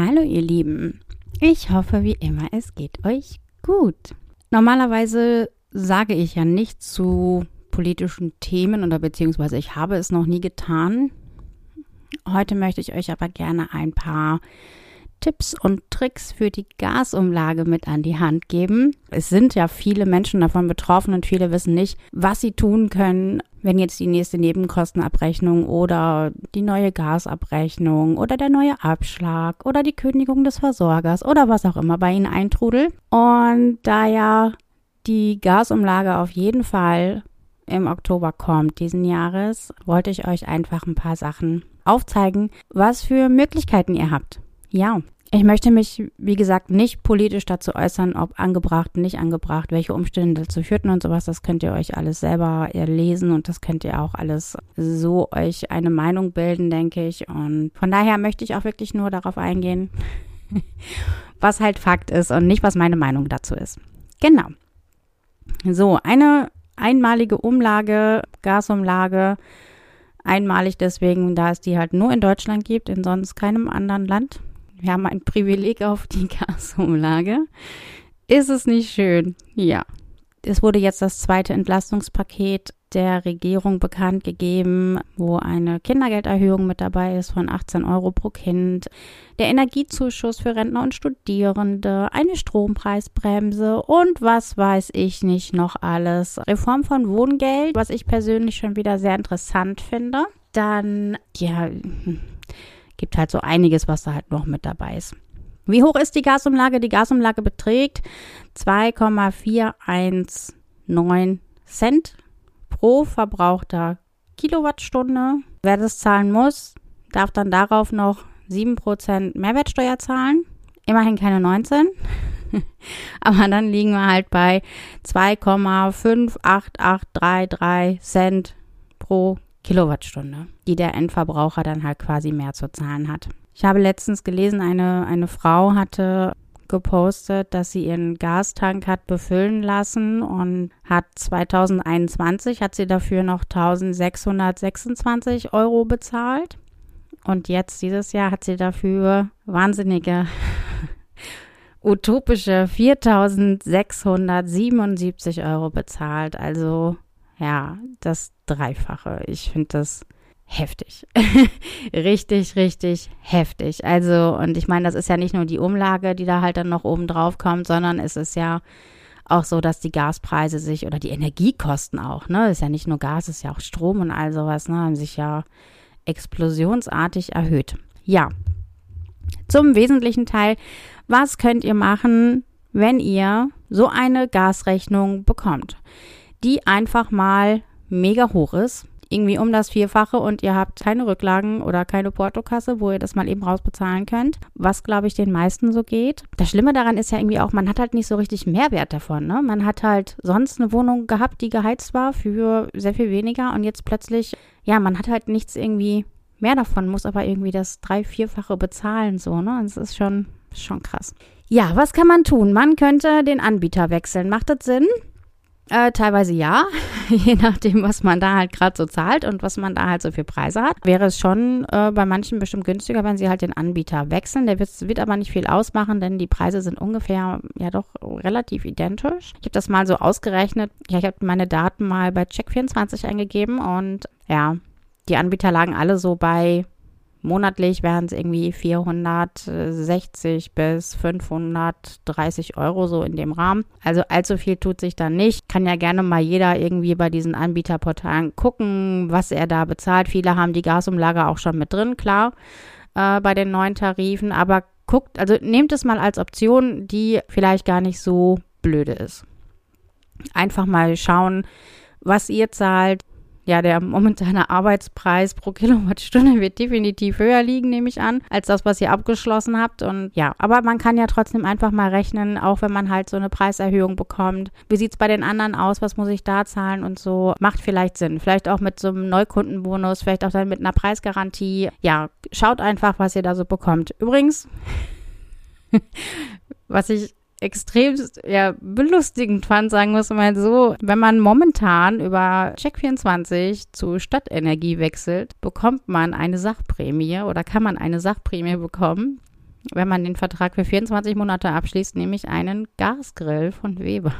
Hallo ihr Lieben. Ich hoffe wie immer, es geht euch gut. Normalerweise sage ich ja nichts zu politischen Themen oder beziehungsweise ich habe es noch nie getan. Heute möchte ich euch aber gerne ein paar Tipps und Tricks für die Gasumlage mit an die Hand geben. Es sind ja viele Menschen davon betroffen und viele wissen nicht, was sie tun können, wenn jetzt die nächste Nebenkostenabrechnung oder die neue Gasabrechnung oder der neue Abschlag oder die Kündigung des Versorgers oder was auch immer bei ihnen eintrudelt. Und da ja die Gasumlage auf jeden Fall im Oktober kommt diesen Jahres, wollte ich euch einfach ein paar Sachen aufzeigen, was für Möglichkeiten ihr habt. Ja, ich möchte mich, wie gesagt, nicht politisch dazu äußern, ob angebracht, nicht angebracht, welche Umstände dazu führten und sowas. Das könnt ihr euch alles selber lesen und das könnt ihr auch alles so euch eine Meinung bilden, denke ich. Und von daher möchte ich auch wirklich nur darauf eingehen, was halt Fakt ist und nicht, was meine Meinung dazu ist. Genau. So, eine einmalige Umlage, Gasumlage, einmalig deswegen, da es die halt nur in Deutschland gibt, in sonst keinem anderen Land wir haben ein Privileg auf die Gasumlage. Ist es nicht schön? Ja. Es wurde jetzt das zweite Entlastungspaket der Regierung bekannt gegeben, wo eine Kindergelderhöhung mit dabei ist von 18 Euro pro Kind, der Energiezuschuss für Rentner und Studierende, eine Strompreisbremse und was weiß ich nicht noch alles. Reform von Wohngeld, was ich persönlich schon wieder sehr interessant finde. Dann, ja, gibt halt so einiges, was da halt noch mit dabei ist. Wie hoch ist die Gasumlage? Die Gasumlage beträgt 2,419 Cent pro verbrauchter Kilowattstunde. Wer das zahlen muss, darf dann darauf noch 7% Mehrwertsteuer zahlen. Immerhin keine 19. Aber dann liegen wir halt bei 2,58833 Cent pro Kilowattstunde, die der Endverbraucher dann halt quasi mehr zu zahlen hat. Ich habe letztens gelesen, eine, eine Frau hatte gepostet, dass sie ihren Gastank hat befüllen lassen und hat 2021 hat sie dafür noch 1626 Euro bezahlt. Und jetzt dieses Jahr hat sie dafür wahnsinnige utopische 4677 Euro bezahlt. Also ja, das Dreifache. Ich finde das heftig. richtig, richtig heftig. Also, und ich meine, das ist ja nicht nur die Umlage, die da halt dann noch oben drauf kommt, sondern es ist ja auch so, dass die Gaspreise sich oder die Energiekosten auch, ne, ist ja nicht nur Gas, ist ja auch Strom und all sowas, ne, haben sich ja explosionsartig erhöht. Ja. Zum wesentlichen Teil, was könnt ihr machen, wenn ihr so eine Gasrechnung bekommt? die einfach mal mega hoch ist. Irgendwie um das Vierfache und ihr habt keine Rücklagen oder keine Portokasse, wo ihr das mal eben rausbezahlen könnt. Was, glaube ich, den meisten so geht. Das Schlimme daran ist ja irgendwie auch, man hat halt nicht so richtig Mehrwert davon. Ne? Man hat halt sonst eine Wohnung gehabt, die geheizt war für sehr viel weniger und jetzt plötzlich, ja, man hat halt nichts irgendwie mehr davon, muss aber irgendwie das drei-, vierfache bezahlen, so, ne? Das ist schon, schon krass. Ja, was kann man tun? Man könnte den Anbieter wechseln. Macht das Sinn? Äh, teilweise ja, je nachdem, was man da halt gerade so zahlt und was man da halt so für Preise hat. Wäre es schon äh, bei manchen bestimmt günstiger, wenn sie halt den Anbieter wechseln. Der wird, wird aber nicht viel ausmachen, denn die Preise sind ungefähr ja doch relativ identisch. Ich habe das mal so ausgerechnet. Ja, ich habe meine Daten mal bei Check24 eingegeben und ja, die Anbieter lagen alle so bei Monatlich wären es irgendwie 460 bis 530 Euro so in dem Rahmen. Also allzu viel tut sich da nicht. Kann ja gerne mal jeder irgendwie bei diesen Anbieterportalen gucken, was er da bezahlt. Viele haben die Gasumlage auch schon mit drin, klar, äh, bei den neuen Tarifen. Aber guckt, also nehmt es mal als Option, die vielleicht gar nicht so blöde ist. Einfach mal schauen, was ihr zahlt, ja, der momentane Arbeitspreis pro Kilowattstunde wird definitiv höher liegen, nehme ich an, als das, was ihr abgeschlossen habt. Und ja, aber man kann ja trotzdem einfach mal rechnen, auch wenn man halt so eine Preiserhöhung bekommt. Wie sieht es bei den anderen aus? Was muss ich da zahlen und so? Macht vielleicht Sinn. Vielleicht auch mit so einem Neukundenbonus, vielleicht auch dann mit einer Preisgarantie. Ja, schaut einfach, was ihr da so bekommt. Übrigens, was ich extrem ja, belustigend fand, sagen wir es mal so. Wenn man momentan über Check24 zu Stadtenergie wechselt, bekommt man eine Sachprämie oder kann man eine Sachprämie bekommen wenn man den Vertrag für 24 Monate abschließt, nämlich einen Gasgrill von Weber.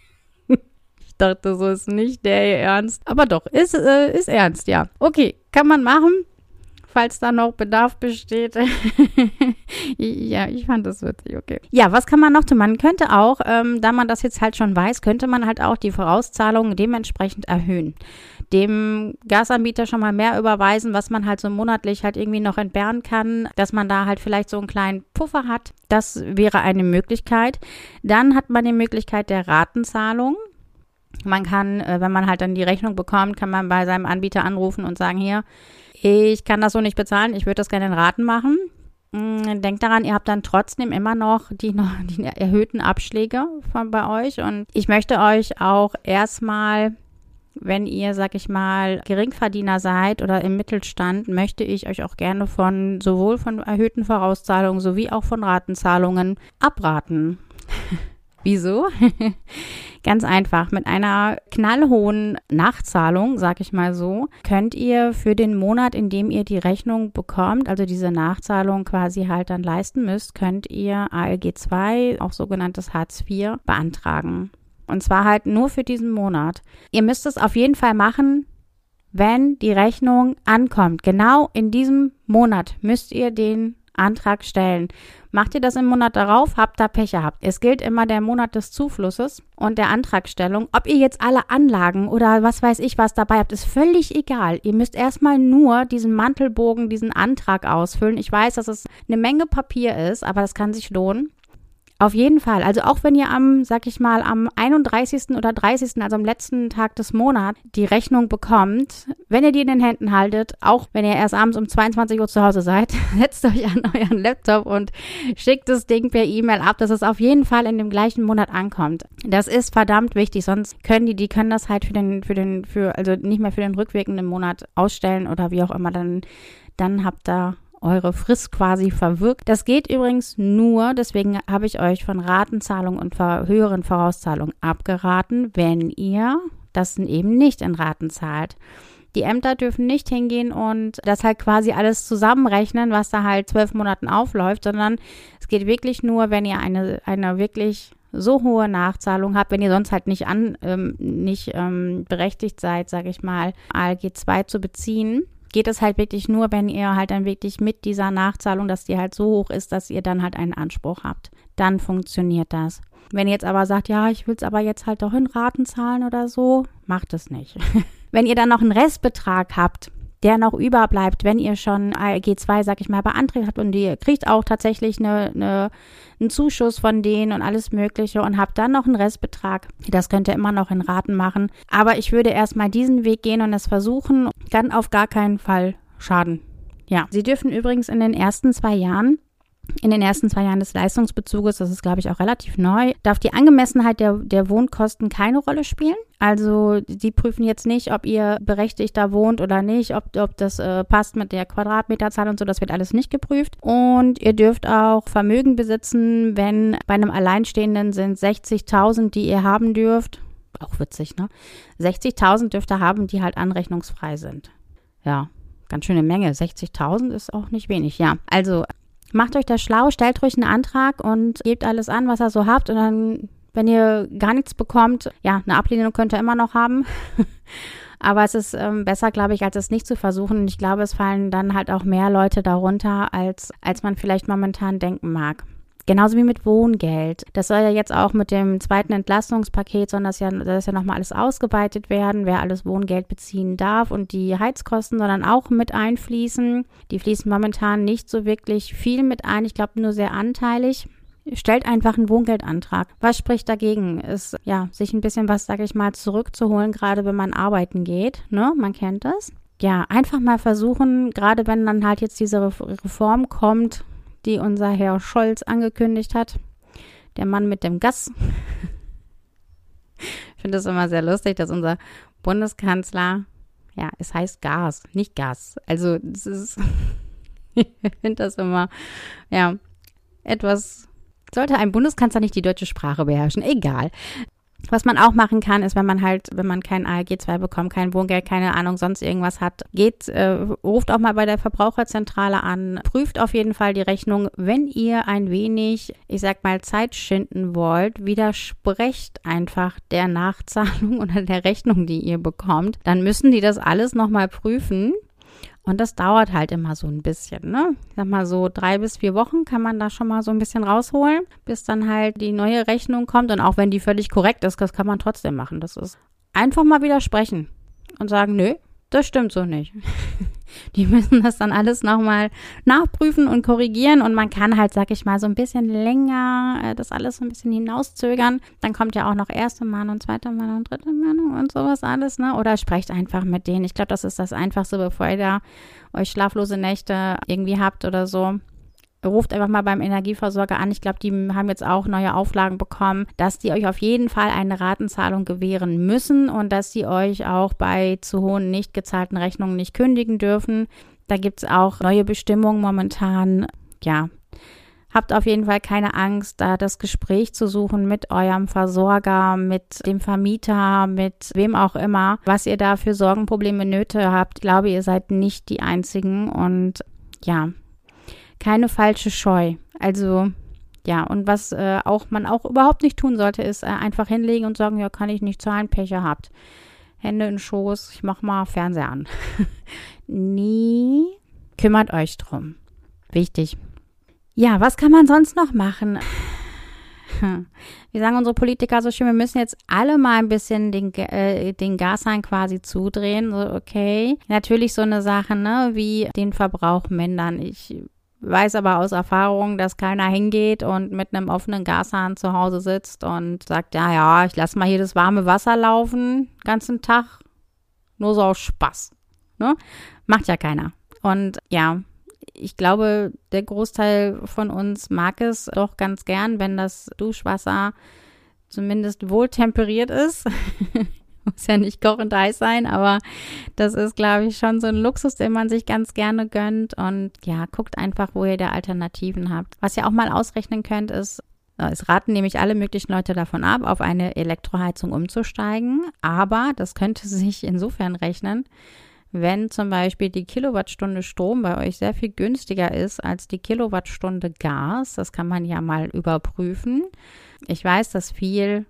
ich dachte, so ist nicht der Ernst. Aber doch, ist, äh, ist ernst, ja. Okay, kann man machen falls da noch Bedarf besteht. ja, ich fand das witzig, okay. Ja, was kann man noch tun? Man könnte auch, ähm, da man das jetzt halt schon weiß, könnte man halt auch die Vorauszahlungen dementsprechend erhöhen. Dem Gasanbieter schon mal mehr überweisen, was man halt so monatlich halt irgendwie noch entbehren kann, dass man da halt vielleicht so einen kleinen Puffer hat. Das wäre eine Möglichkeit. Dann hat man die Möglichkeit der Ratenzahlung. Man kann, äh, wenn man halt dann die Rechnung bekommt, kann man bei seinem Anbieter anrufen und sagen, hier, ich kann das so nicht bezahlen, ich würde das gerne in Raten machen. Mm, denkt daran, ihr habt dann trotzdem immer noch die, noch die erhöhten Abschläge von bei euch. Und ich möchte euch auch erstmal, wenn ihr, sag ich mal, Geringverdiener seid oder im Mittelstand, möchte ich euch auch gerne von sowohl von erhöhten Vorauszahlungen sowie auch von Ratenzahlungen abraten. Wieso? Ganz einfach. Mit einer knallhohen Nachzahlung, sag ich mal so, könnt ihr für den Monat, in dem ihr die Rechnung bekommt, also diese Nachzahlung quasi halt dann leisten müsst, könnt ihr ALG 2, auch sogenanntes Hartz IV, beantragen. Und zwar halt nur für diesen Monat. Ihr müsst es auf jeden Fall machen, wenn die Rechnung ankommt. Genau in diesem Monat müsst ihr den Antrag stellen. Macht ihr das im Monat darauf, habt da Pech gehabt. Es gilt immer der Monat des Zuflusses und der Antragstellung. Ob ihr jetzt alle Anlagen oder was weiß ich was dabei habt, ist völlig egal. Ihr müsst erstmal nur diesen Mantelbogen, diesen Antrag ausfüllen. Ich weiß, dass es eine Menge Papier ist, aber das kann sich lohnen. Auf jeden Fall. Also auch wenn ihr am, sag ich mal, am 31. oder 30., also am letzten Tag des Monats, die Rechnung bekommt, wenn ihr die in den Händen haltet, auch wenn ihr erst abends um 22 Uhr zu Hause seid, setzt euch an euren Laptop und schickt das Ding per E-Mail ab, dass es auf jeden Fall in dem gleichen Monat ankommt. Das ist verdammt wichtig, sonst können die, die können das halt für den, für den, für, also nicht mehr für den rückwirkenden Monat ausstellen oder wie auch immer, dann, dann habt ihr eure Frist quasi verwirkt. Das geht übrigens nur, deswegen habe ich euch von Ratenzahlungen und höheren Vorauszahlungen abgeraten, wenn ihr das eben nicht in Raten zahlt. Die Ämter dürfen nicht hingehen und das halt quasi alles zusammenrechnen, was da halt zwölf Monaten aufläuft, sondern es geht wirklich nur, wenn ihr eine, eine wirklich so hohe Nachzahlung habt, wenn ihr sonst halt nicht an, ähm, nicht ähm, berechtigt seid, sage ich mal, ALG 2 zu beziehen geht es halt wirklich nur, wenn ihr halt dann wirklich mit dieser Nachzahlung, dass die halt so hoch ist, dass ihr dann halt einen Anspruch habt. Dann funktioniert das. Wenn ihr jetzt aber sagt, ja, ich will es aber jetzt halt doch in Raten zahlen oder so, macht es nicht. wenn ihr dann noch einen Restbetrag habt, der noch überbleibt, wenn ihr schon ALG 2, sag ich mal, beantragt habt und ihr kriegt auch tatsächlich eine, eine, einen Zuschuss von denen und alles Mögliche und habt dann noch einen Restbetrag. Das könnt ihr immer noch in Raten machen. Aber ich würde erstmal diesen Weg gehen und es versuchen, kann auf gar keinen Fall schaden. Ja, Sie dürfen übrigens in den ersten zwei Jahren in den ersten zwei Jahren des Leistungsbezuges, das ist glaube ich auch relativ neu, darf die Angemessenheit der, der Wohnkosten keine Rolle spielen. Also die prüfen jetzt nicht, ob ihr berechtigter wohnt oder nicht, ob, ob das äh, passt mit der Quadratmeterzahl und so, das wird alles nicht geprüft. Und ihr dürft auch Vermögen besitzen, wenn bei einem Alleinstehenden sind 60.000, die ihr haben dürft. Auch witzig, ne? 60.000 dürft ihr haben, die halt anrechnungsfrei sind. Ja, ganz schöne Menge. 60.000 ist auch nicht wenig, ja. Also Macht euch das schlau, stellt ruhig einen Antrag und gebt alles an, was ihr so habt. Und dann, wenn ihr gar nichts bekommt, ja, eine Ablehnung könnt ihr immer noch haben. Aber es ist ähm, besser, glaube ich, als es nicht zu versuchen. Und ich glaube, es fallen dann halt auch mehr Leute darunter, als, als man vielleicht momentan denken mag. Genauso wie mit Wohngeld. Das soll ja jetzt auch mit dem zweiten Entlastungspaket, sondern das ja, ja nochmal alles ausgeweitet werden, wer alles Wohngeld beziehen darf und die Heizkosten sondern auch mit einfließen. Die fließen momentan nicht so wirklich viel mit ein. Ich glaube nur sehr anteilig. Stellt einfach einen Wohngeldantrag. Was spricht dagegen? Ist, ja, sich ein bisschen was, sage ich mal, zurückzuholen, gerade wenn man arbeiten geht. Ne? Man kennt das ja, einfach mal versuchen, gerade wenn dann halt jetzt diese Reform kommt, die unser Herr Scholz angekündigt hat. Der Mann mit dem Gas. ich finde es immer sehr lustig, dass unser Bundeskanzler, ja, es heißt Gas, nicht Gas. Also, das ist, ich finde das immer, ja, etwas, sollte ein Bundeskanzler nicht die deutsche Sprache beherrschen? Egal. Was man auch machen kann, ist, wenn man halt, wenn man kein ALG 2 bekommt, kein Wohngeld, keine Ahnung, sonst irgendwas hat, geht, äh, ruft auch mal bei der Verbraucherzentrale an, prüft auf jeden Fall die Rechnung. Wenn ihr ein wenig, ich sag mal, Zeit schinden wollt, widersprecht einfach der Nachzahlung oder der Rechnung, die ihr bekommt, dann müssen die das alles nochmal prüfen und das dauert halt immer so ein bisschen, ne? Ich sag mal so drei bis vier Wochen kann man da schon mal so ein bisschen rausholen, bis dann halt die neue Rechnung kommt. Und auch wenn die völlig korrekt ist, das kann man trotzdem machen. Das ist einfach mal widersprechen und sagen, nö, das stimmt so nicht. Die müssen das dann alles nochmal nachprüfen und korrigieren und man kann halt, sag ich mal, so ein bisschen länger äh, das alles so ein bisschen hinauszögern. Dann kommt ja auch noch erste Mahnung, zweite Mahnung, dritte Mahnung und sowas alles, ne? Oder sprecht einfach mit denen. Ich glaube, das ist das Einfachste, bevor ihr da euch schlaflose Nächte irgendwie habt oder so ruft einfach mal beim Energieversorger an. Ich glaube, die haben jetzt auch neue Auflagen bekommen, dass die euch auf jeden Fall eine Ratenzahlung gewähren müssen und dass sie euch auch bei zu hohen nicht gezahlten Rechnungen nicht kündigen dürfen. Da gibt es auch neue Bestimmungen momentan. Ja, Habt auf jeden Fall keine Angst, da das Gespräch zu suchen mit eurem Versorger, mit dem Vermieter, mit wem auch immer, was ihr da für Sorgenprobleme, Nöte habt. Ich glaube, ihr seid nicht die Einzigen und ja, keine falsche Scheu. Also ja, und was äh, auch man auch überhaupt nicht tun sollte, ist äh, einfach hinlegen und sagen, ja, kann ich nicht zahlen, Pech habt. Hände in Schoß, ich mach mal Fernseher an. Nie kümmert euch drum. Wichtig. Ja, was kann man sonst noch machen? Wir sagen unsere Politiker so schön, wir müssen jetzt alle mal ein bisschen den, äh, den Gashahn quasi zudrehen. So, okay. Natürlich so eine Sache, ne, wie den Verbrauch mindern. Ich weiß aber aus Erfahrung, dass keiner hingeht und mit einem offenen Gashahn zu Hause sitzt und sagt, ja, ja, ich lasse mal hier das warme Wasser laufen, ganzen Tag, nur so aus Spaß. Ne? Macht ja keiner. Und ja, ich glaube, der Großteil von uns mag es doch ganz gern, wenn das Duschwasser zumindest wohl temperiert ist. Muss ja nicht kochend heiß sein, aber das ist, glaube ich, schon so ein Luxus, den man sich ganz gerne gönnt. Und ja, guckt einfach, wo ihr da Alternativen habt. Was ihr auch mal ausrechnen könnt, ist, äh, es raten nämlich alle möglichen Leute davon ab, auf eine Elektroheizung umzusteigen. Aber das könnte sich insofern rechnen, wenn zum Beispiel die Kilowattstunde Strom bei euch sehr viel günstiger ist als die Kilowattstunde Gas. Das kann man ja mal überprüfen. Ich weiß, dass viel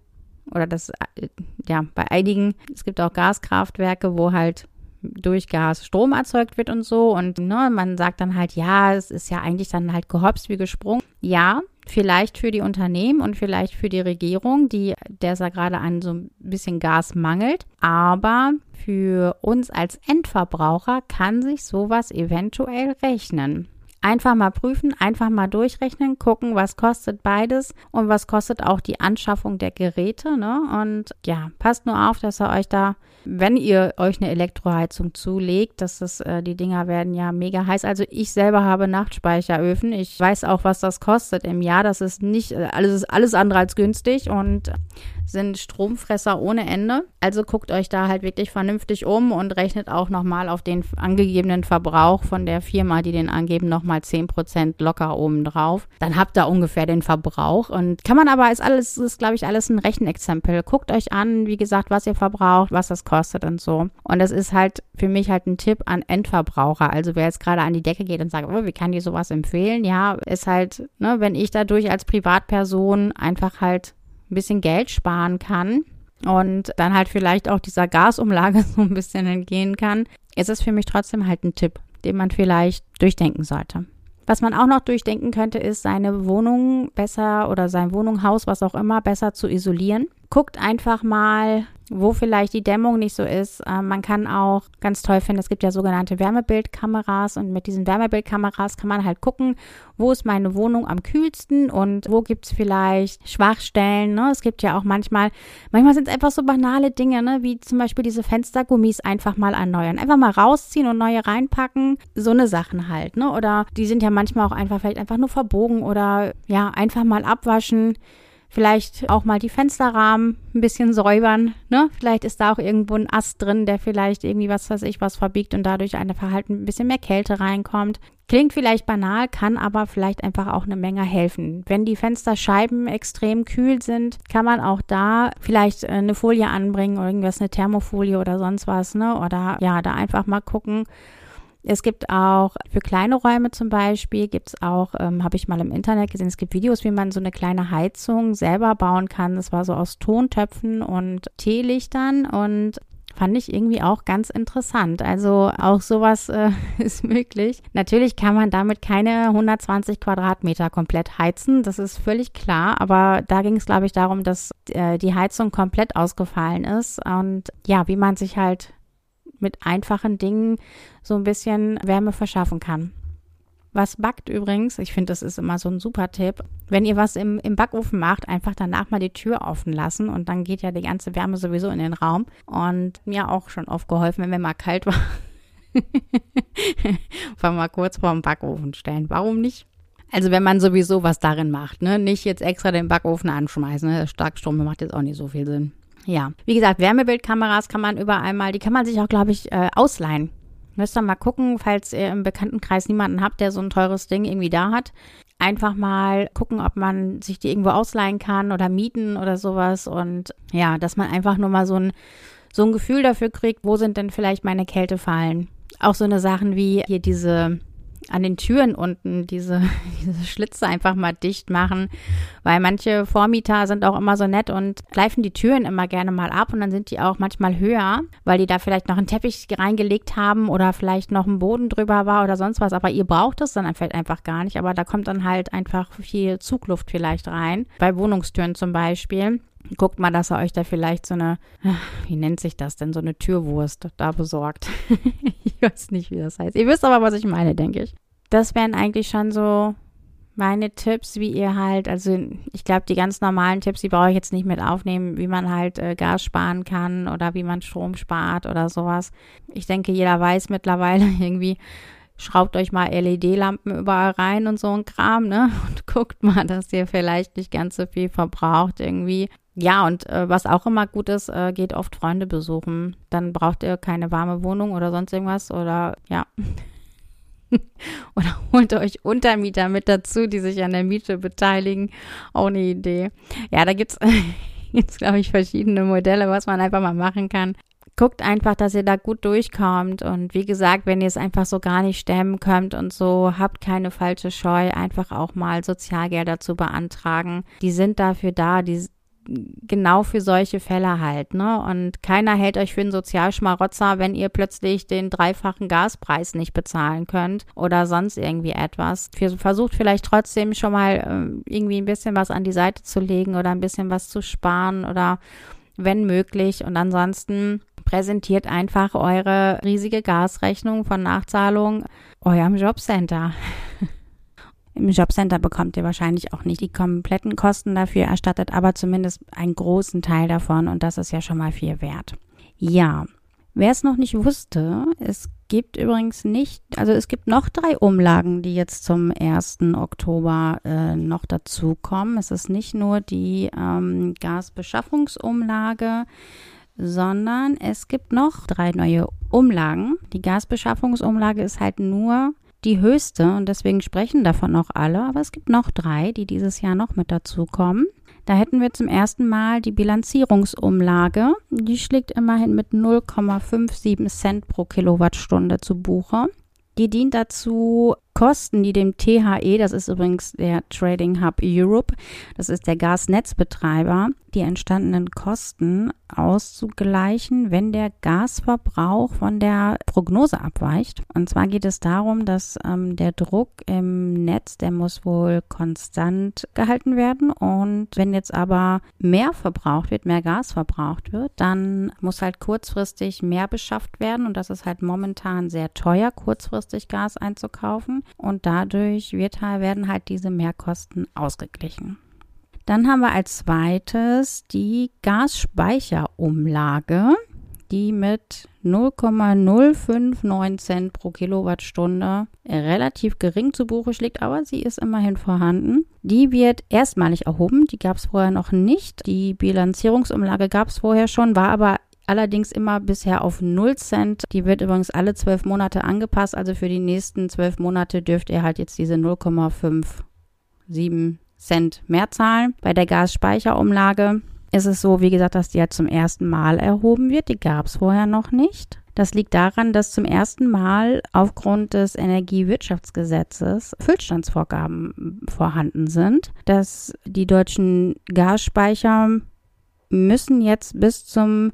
oder das, äh, ja, bei einigen, es gibt auch Gaskraftwerke, wo halt durch Gas Strom erzeugt wird und so. Und ne, man sagt dann halt, ja, es ist ja eigentlich dann halt gehopst wie gesprungen. Ja, vielleicht für die Unternehmen und vielleicht für die Regierung, die der es ja gerade an so ein bisschen Gas mangelt. Aber für uns als Endverbraucher kann sich sowas eventuell rechnen. Einfach mal prüfen, einfach mal durchrechnen, gucken, was kostet beides und was kostet auch die Anschaffung der Geräte. Ne? Und ja, passt nur auf, dass ihr euch da, wenn ihr euch eine Elektroheizung zulegt, dass das, äh, die Dinger werden ja mega heiß. Also ich selber habe Nachtspeicheröfen. Ich weiß auch, was das kostet im Jahr. Das ist nicht äh, alles, alles andere als günstig und sind Stromfresser ohne Ende. Also guckt euch da halt wirklich vernünftig um und rechnet auch nochmal auf den angegebenen Verbrauch von der Firma, die den angeben, nochmal 10% locker oben drauf. Dann habt ihr ungefähr den Verbrauch und kann man aber, ist alles, ist glaube ich alles ein Rechenexempel. Guckt euch an, wie gesagt, was ihr verbraucht, was das kostet und so. Und das ist halt für mich halt ein Tipp an Endverbraucher. Also wer jetzt gerade an die Decke geht und sagt, oh, wie kann dir sowas empfehlen? Ja, ist halt, ne, wenn ich dadurch als Privatperson einfach halt ein bisschen Geld sparen kann und dann halt vielleicht auch dieser Gasumlage so ein bisschen entgehen kann, ist es für mich trotzdem halt ein Tipp, den man vielleicht durchdenken sollte. Was man auch noch durchdenken könnte, ist, seine Wohnung besser oder sein Wohnungshaus, was auch immer, besser zu isolieren. Guckt einfach mal, wo vielleicht die Dämmung nicht so ist. Ähm, man kann auch ganz toll finden, es gibt ja sogenannte Wärmebildkameras und mit diesen Wärmebildkameras kann man halt gucken, wo ist meine Wohnung am kühlsten und wo gibt es vielleicht Schwachstellen. Ne? Es gibt ja auch manchmal, manchmal sind es einfach so banale Dinge, ne? wie zum Beispiel diese Fenstergummis einfach mal erneuern. Einfach mal rausziehen und neue reinpacken. So eine Sachen halt. Ne? Oder die sind ja manchmal auch einfach vielleicht einfach nur verbogen oder ja, einfach mal abwaschen Vielleicht auch mal die Fensterrahmen ein bisschen säubern. Ne? Vielleicht ist da auch irgendwo ein Ast drin, der vielleicht irgendwie was weiß ich was verbiegt und dadurch eine Verhalten ein bisschen mehr Kälte reinkommt. Klingt vielleicht banal, kann aber vielleicht einfach auch eine Menge helfen. Wenn die Fensterscheiben extrem kühl sind, kann man auch da vielleicht äh, eine Folie anbringen oder irgendwas, eine Thermofolie oder sonst was, ne? Oder ja, da einfach mal gucken, es gibt auch für kleine Räume zum Beispiel, gibt es auch, ähm, habe ich mal im Internet gesehen, es gibt Videos, wie man so eine kleine Heizung selber bauen kann. Das war so aus Tontöpfen und Teelichtern und fand ich irgendwie auch ganz interessant. Also auch sowas äh, ist möglich. Natürlich kann man damit keine 120 Quadratmeter komplett heizen, das ist völlig klar. Aber da ging es, glaube ich, darum, dass äh, die Heizung komplett ausgefallen ist und ja, wie man sich halt mit einfachen Dingen so ein bisschen Wärme verschaffen kann. Was backt übrigens, ich finde, das ist immer so ein super Tipp. Wenn ihr was im, im Backofen macht, einfach danach mal die Tür offen lassen und dann geht ja die ganze Wärme sowieso in den Raum. Und mir auch schon oft geholfen, wenn mir mal kalt war. Einfach mal kurz vor dem Backofen stellen. Warum nicht? Also wenn man sowieso was darin macht, ne? Nicht jetzt extra den Backofen anschmeißen. Ne? Starkstrom macht jetzt auch nicht so viel Sinn. Ja, wie gesagt, Wärmebildkameras kann man überall mal, die kann man sich auch, glaube ich, äh, ausleihen. Müsst ihr mal gucken, falls ihr im Bekanntenkreis niemanden habt, der so ein teures Ding irgendwie da hat. Einfach mal gucken, ob man sich die irgendwo ausleihen kann oder mieten oder sowas. Und ja, dass man einfach nur mal so ein, so ein Gefühl dafür kriegt, wo sind denn vielleicht meine Kältefallen. Auch so eine Sachen wie hier diese an den Türen unten diese, diese Schlitze einfach mal dicht machen, weil manche Vormieter sind auch immer so nett und greifen die Türen immer gerne mal ab und dann sind die auch manchmal höher, weil die da vielleicht noch einen Teppich reingelegt haben oder vielleicht noch ein Boden drüber war oder sonst was, aber ihr braucht es dann vielleicht einfach gar nicht, aber da kommt dann halt einfach viel Zugluft vielleicht rein, bei Wohnungstüren zum Beispiel. Guckt mal, dass ihr euch da vielleicht so eine, wie nennt sich das denn, so eine Türwurst da besorgt. ich weiß nicht, wie das heißt. Ihr wisst aber, was ich meine, denke ich. Das wären eigentlich schon so meine Tipps, wie ihr halt, also ich glaube, die ganz normalen Tipps, die brauche ich jetzt nicht mit aufnehmen, wie man halt äh, Gas sparen kann oder wie man Strom spart oder sowas. Ich denke, jeder weiß mittlerweile irgendwie, schraubt euch mal LED-Lampen überall rein und so ein Kram, ne? Und guckt mal, dass ihr vielleicht nicht ganz so viel verbraucht irgendwie. Ja, und äh, was auch immer gut ist, äh, geht oft Freunde besuchen. Dann braucht ihr keine warme Wohnung oder sonst irgendwas oder ja. oder holt euch Untermieter mit dazu, die sich an der Miete beteiligen. Auch eine Idee. Ja, da gibt's jetzt, glaube ich, verschiedene Modelle, was man einfach mal machen kann. Guckt einfach, dass ihr da gut durchkommt. Und wie gesagt, wenn ihr es einfach so gar nicht stemmen könnt und so, habt keine falsche Scheu, einfach auch mal Sozialgelder zu beantragen. Die sind dafür da, die genau für solche Fälle halt, ne? Und keiner hält euch für einen Sozialschmarotzer, wenn ihr plötzlich den dreifachen Gaspreis nicht bezahlen könnt oder sonst irgendwie etwas. Versucht vielleicht trotzdem schon mal äh, irgendwie ein bisschen was an die Seite zu legen oder ein bisschen was zu sparen oder wenn möglich. Und ansonsten präsentiert einfach eure riesige Gasrechnung von Nachzahlung eurem Jobcenter. Im Jobcenter bekommt ihr wahrscheinlich auch nicht die kompletten Kosten dafür erstattet, aber zumindest einen großen Teil davon und das ist ja schon mal viel wert. Ja, wer es noch nicht wusste, es gibt übrigens nicht, also es gibt noch drei Umlagen, die jetzt zum 1. Oktober äh, noch dazukommen. Es ist nicht nur die ähm, Gasbeschaffungsumlage, sondern es gibt noch drei neue Umlagen. Die Gasbeschaffungsumlage ist halt nur die höchste und deswegen sprechen davon auch alle. Aber es gibt noch drei, die dieses Jahr noch mit dazukommen. Da hätten wir zum ersten Mal die Bilanzierungsumlage. Die schlägt immerhin mit 0,57 Cent pro Kilowattstunde zu Buche. Die dient dazu, Kosten, die dem THE, das ist übrigens der Trading Hub Europe, das ist der Gasnetzbetreiber, die entstandenen Kosten auszugleichen, wenn der Gasverbrauch von der Prognose abweicht. Und zwar geht es darum, dass ähm, der Druck im Netz, der muss wohl konstant gehalten werden. Und wenn jetzt aber mehr verbraucht wird, mehr Gas verbraucht wird, dann muss halt kurzfristig mehr beschafft werden. Und das ist halt momentan sehr teuer, kurzfristig Gas einzukaufen. Und dadurch wird, werden halt diese Mehrkosten ausgeglichen. Dann haben wir als zweites die Gasspeicherumlage. die mit 0,059 Cent pro Kilowattstunde relativ gering zu Buche schlägt, aber sie ist immerhin vorhanden. Die wird erstmalig erhoben, die gab es vorher noch nicht. Die Bilanzierungsumlage gab es vorher schon, war aber allerdings immer bisher auf 0 Cent. Die wird übrigens alle zwölf Monate angepasst, also für die nächsten zwölf Monate dürft ihr halt jetzt diese 0,57 Cent mehr zahlen. Bei der Gasspeicherumlage ist es so, wie gesagt, dass die ja zum ersten Mal erhoben wird. Die gab es vorher noch nicht. Das liegt daran, dass zum ersten Mal aufgrund des Energiewirtschaftsgesetzes Füllstandsvorgaben vorhanden sind, dass die deutschen Gasspeicher müssen jetzt bis zum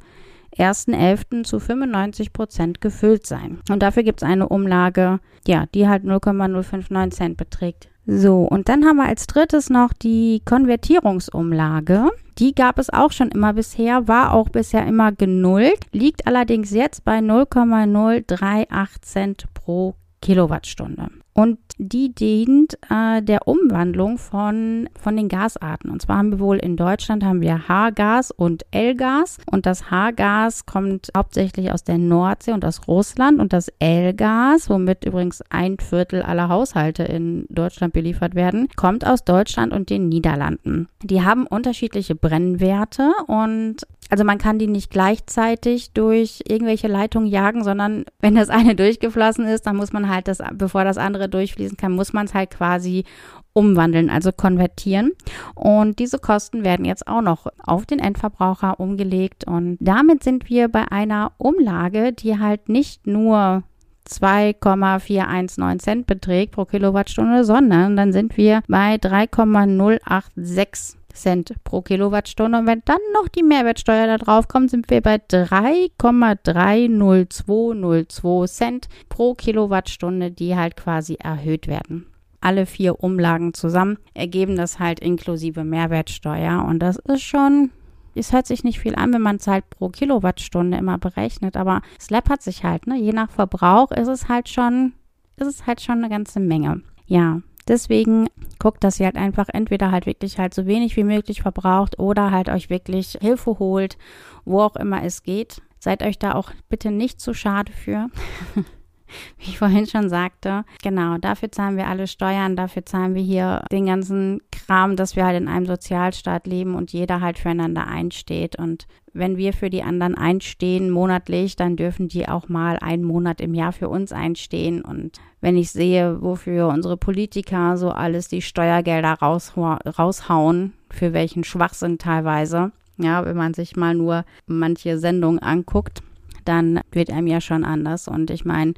1.11. zu 95 Prozent gefüllt sein. Und dafür gibt es eine Umlage, ja, die halt 0,059 Cent beträgt. So, und dann haben wir als drittes noch die Konvertierungsumlage. Die gab es auch schon immer bisher, war auch bisher immer genullt, liegt allerdings jetzt bei 0,038 Cent pro Kilowattstunde. Und die dient äh, der Umwandlung von, von den Gasarten. Und zwar haben wir wohl in Deutschland haben wir H-Gas und L-Gas. Und das H-Gas kommt hauptsächlich aus der Nordsee und aus Russland. Und das L-Gas, womit übrigens ein Viertel aller Haushalte in Deutschland beliefert werden, kommt aus Deutschland und den Niederlanden. Die haben unterschiedliche Brennwerte und also man kann die nicht gleichzeitig durch irgendwelche Leitungen jagen, sondern wenn das eine durchgeflossen ist, dann muss man halt das, bevor das andere durchfließen kann, muss man es halt quasi umwandeln, also konvertieren. Und diese Kosten werden jetzt auch noch auf den Endverbraucher umgelegt. Und damit sind wir bei einer Umlage, die halt nicht nur 2,419 Cent beträgt pro Kilowattstunde, sondern dann sind wir bei 3,086 Cent pro Kilowattstunde. Und wenn dann noch die Mehrwertsteuer da drauf kommt, sind wir bei 3,30202 Cent pro Kilowattstunde, die halt quasi erhöht werden. Alle vier Umlagen zusammen ergeben das halt inklusive Mehrwertsteuer. Und das ist schon es hört sich nicht viel an, wenn man es halt pro Kilowattstunde immer berechnet, aber es läppert sich halt, ne? Je nach Verbrauch ist es halt schon, ist es halt schon eine ganze Menge. Ja, Deswegen guckt, dass ihr halt einfach entweder halt wirklich halt so wenig wie möglich verbraucht oder halt euch wirklich Hilfe holt, wo auch immer es geht. Seid euch da auch bitte nicht zu schade für. wie ich vorhin schon sagte. Genau, dafür zahlen wir alle Steuern, dafür zahlen wir hier den ganzen Kram, dass wir halt in einem Sozialstaat leben und jeder halt füreinander einsteht. Und wenn wir für die anderen einstehen monatlich, dann dürfen die auch mal einen Monat im Jahr für uns einstehen. Und wenn ich sehe, wofür unsere Politiker so alles die Steuergelder raushauen, für welchen Schwachsinn teilweise, ja, wenn man sich mal nur manche Sendungen anguckt, dann wird einem ja schon anders. Und ich meine,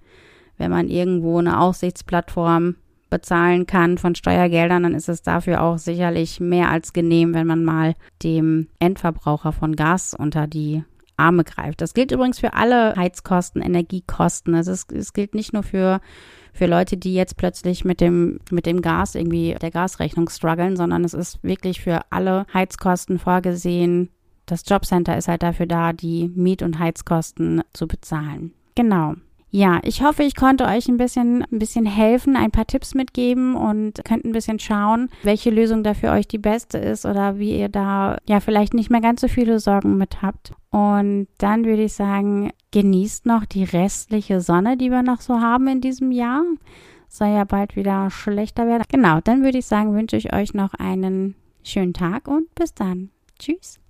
wenn man irgendwo eine Aussichtsplattform bezahlen kann von Steuergeldern, dann ist es dafür auch sicherlich mehr als genehm, wenn man mal dem Endverbraucher von Gas unter die Arme greift. Das gilt übrigens für alle Heizkosten, Energiekosten. Also es, es gilt nicht nur für, für Leute, die jetzt plötzlich mit dem, mit dem Gas irgendwie der Gasrechnung strugglen, sondern es ist wirklich für alle Heizkosten vorgesehen, das Jobcenter ist halt dafür da, die Miet- und Heizkosten zu bezahlen. Genau. Ja, ich hoffe, ich konnte euch ein bisschen, ein bisschen helfen, ein paar Tipps mitgeben und könnt ein bisschen schauen, welche Lösung da für euch die beste ist oder wie ihr da ja vielleicht nicht mehr ganz so viele Sorgen mit habt. Und dann würde ich sagen, genießt noch die restliche Sonne, die wir noch so haben in diesem Jahr. Soll ja bald wieder schlechter werden. Genau, dann würde ich sagen, wünsche ich euch noch einen schönen Tag und bis dann. Tschüss.